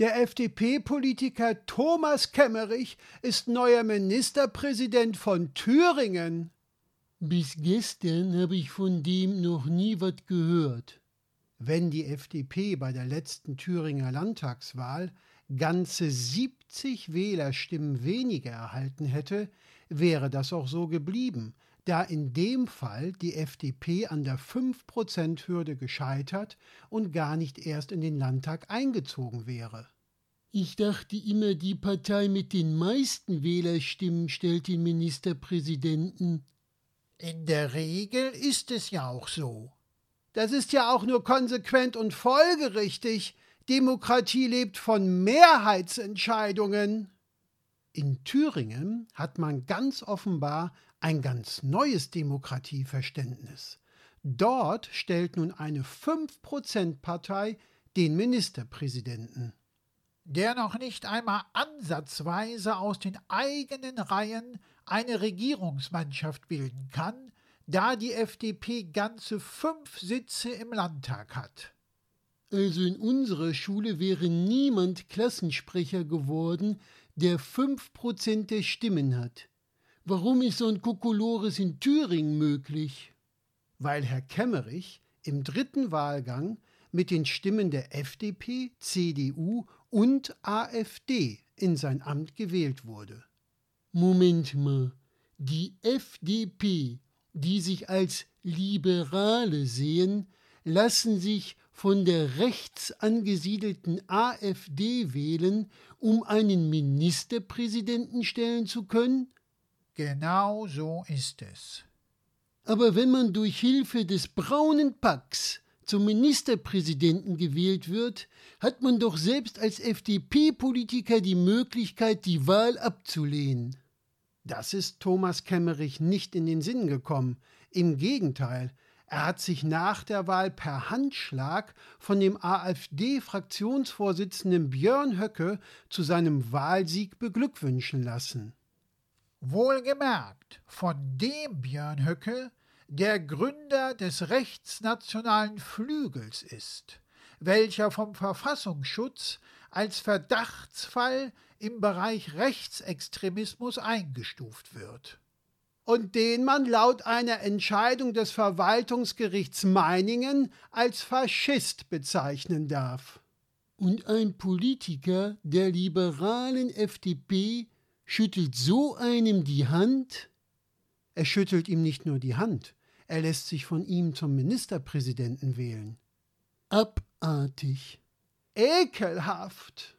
Der FDP-Politiker Thomas Kemmerich ist neuer Ministerpräsident von Thüringen. Bis gestern habe ich von dem noch nie was gehört. Wenn die FDP bei der letzten Thüringer Landtagswahl ganze 70 Wählerstimmen weniger erhalten hätte, wäre das auch so geblieben, da in dem Fall die FDP an der 5%-Hürde gescheitert und gar nicht erst in den Landtag eingezogen wäre. Ich dachte immer, die Partei mit den meisten Wählerstimmen stellt den Ministerpräsidenten. In der Regel ist es ja auch so. Das ist ja auch nur konsequent und folgerichtig. Demokratie lebt von Mehrheitsentscheidungen. In Thüringen hat man ganz offenbar ein ganz neues Demokratieverständnis. Dort stellt nun eine 5%-Partei den Ministerpräsidenten. Der noch nicht einmal ansatzweise aus den eigenen Reihen eine Regierungsmannschaft bilden kann, da die FDP ganze fünf Sitze im Landtag hat. Also in unserer Schule wäre niemand Klassensprecher geworden, der fünf Prozent der Stimmen hat. Warum ist so ein Kokolores in Thüringen möglich? Weil Herr Kemmerich im dritten Wahlgang mit den Stimmen der FDP, CDU und AfD in sein Amt gewählt wurde. Moment mal, die FDP, die sich als Liberale sehen, lassen sich von der rechts angesiedelten AfD wählen, um einen Ministerpräsidenten stellen zu können? Genau so ist es. Aber wenn man durch Hilfe des braunen Packs zum Ministerpräsidenten gewählt wird, hat man doch selbst als FDP-Politiker die Möglichkeit, die Wahl abzulehnen. Das ist Thomas Kemmerich nicht in den Sinn gekommen. Im Gegenteil, er hat sich nach der Wahl per Handschlag von dem AfD-Fraktionsvorsitzenden Björn Höcke zu seinem Wahlsieg beglückwünschen lassen. Wohlgemerkt von dem Björn Höcke, der Gründer des rechtsnationalen Flügels ist, welcher vom Verfassungsschutz als Verdachtsfall im Bereich Rechtsextremismus eingestuft wird. Und den man laut einer Entscheidung des Verwaltungsgerichts Meiningen als Faschist bezeichnen darf. Und ein Politiker der liberalen FDP schüttelt so einem die Hand? Er schüttelt ihm nicht nur die Hand, er lässt sich von ihm zum Ministerpräsidenten wählen. Abartig. Ekelhaft.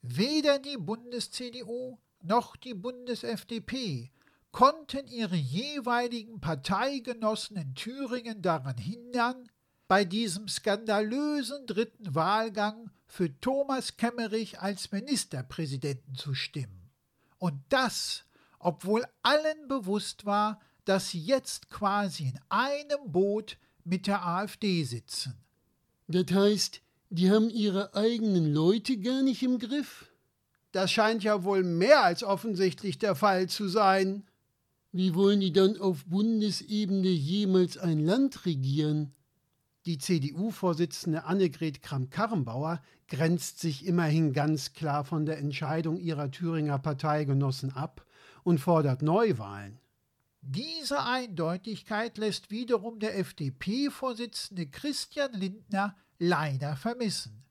Weder die Bundes-CDU noch die Bundes-FDP konnten ihre jeweiligen Parteigenossen in Thüringen daran hindern, bei diesem skandalösen dritten Wahlgang für Thomas Kemmerich als Ministerpräsidenten zu stimmen. Und das, obwohl allen bewusst war, dass sie jetzt quasi in einem Boot mit der AfD sitzen. Das heißt, die haben ihre eigenen Leute gar nicht im Griff? Das scheint ja wohl mehr als offensichtlich der Fall zu sein. Wie wollen die dann auf Bundesebene jemals ein Land regieren? Die CDU-Vorsitzende Annegret Kramp-Karrenbauer grenzt sich immerhin ganz klar von der Entscheidung ihrer Thüringer Parteigenossen ab und fordert Neuwahlen. Diese Eindeutigkeit lässt wiederum der FDP-Vorsitzende Christian Lindner leider vermissen.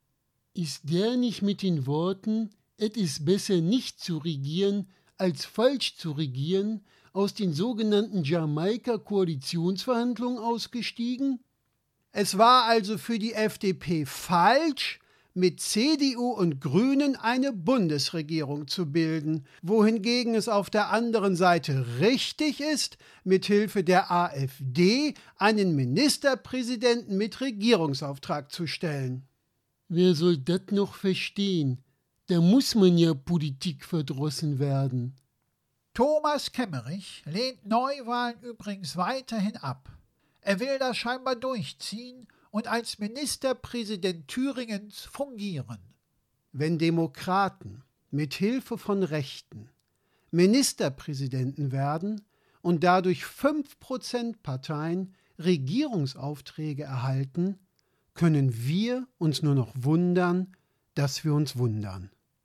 Ist der nicht mit den Worten, es ist besser nicht zu regieren, als falsch zu regieren, aus den sogenannten Jamaika-Koalitionsverhandlungen ausgestiegen? Es war also für die FDP falsch, mit CDU und Grünen eine Bundesregierung zu bilden, wohingegen es auf der anderen Seite richtig ist, mit Hilfe der AfD einen Ministerpräsidenten mit Regierungsauftrag zu stellen. Wer soll das noch verstehen? Da muss man ja Politik verdrossen werden. Thomas Kemmerich lehnt Neuwahlen übrigens weiterhin ab. Er will das scheinbar durchziehen und als Ministerpräsident Thüringens fungieren. Wenn Demokraten mit Hilfe von Rechten Ministerpräsidenten werden und dadurch 5% Parteien Regierungsaufträge erhalten, können wir uns nur noch wundern, dass wir uns wundern.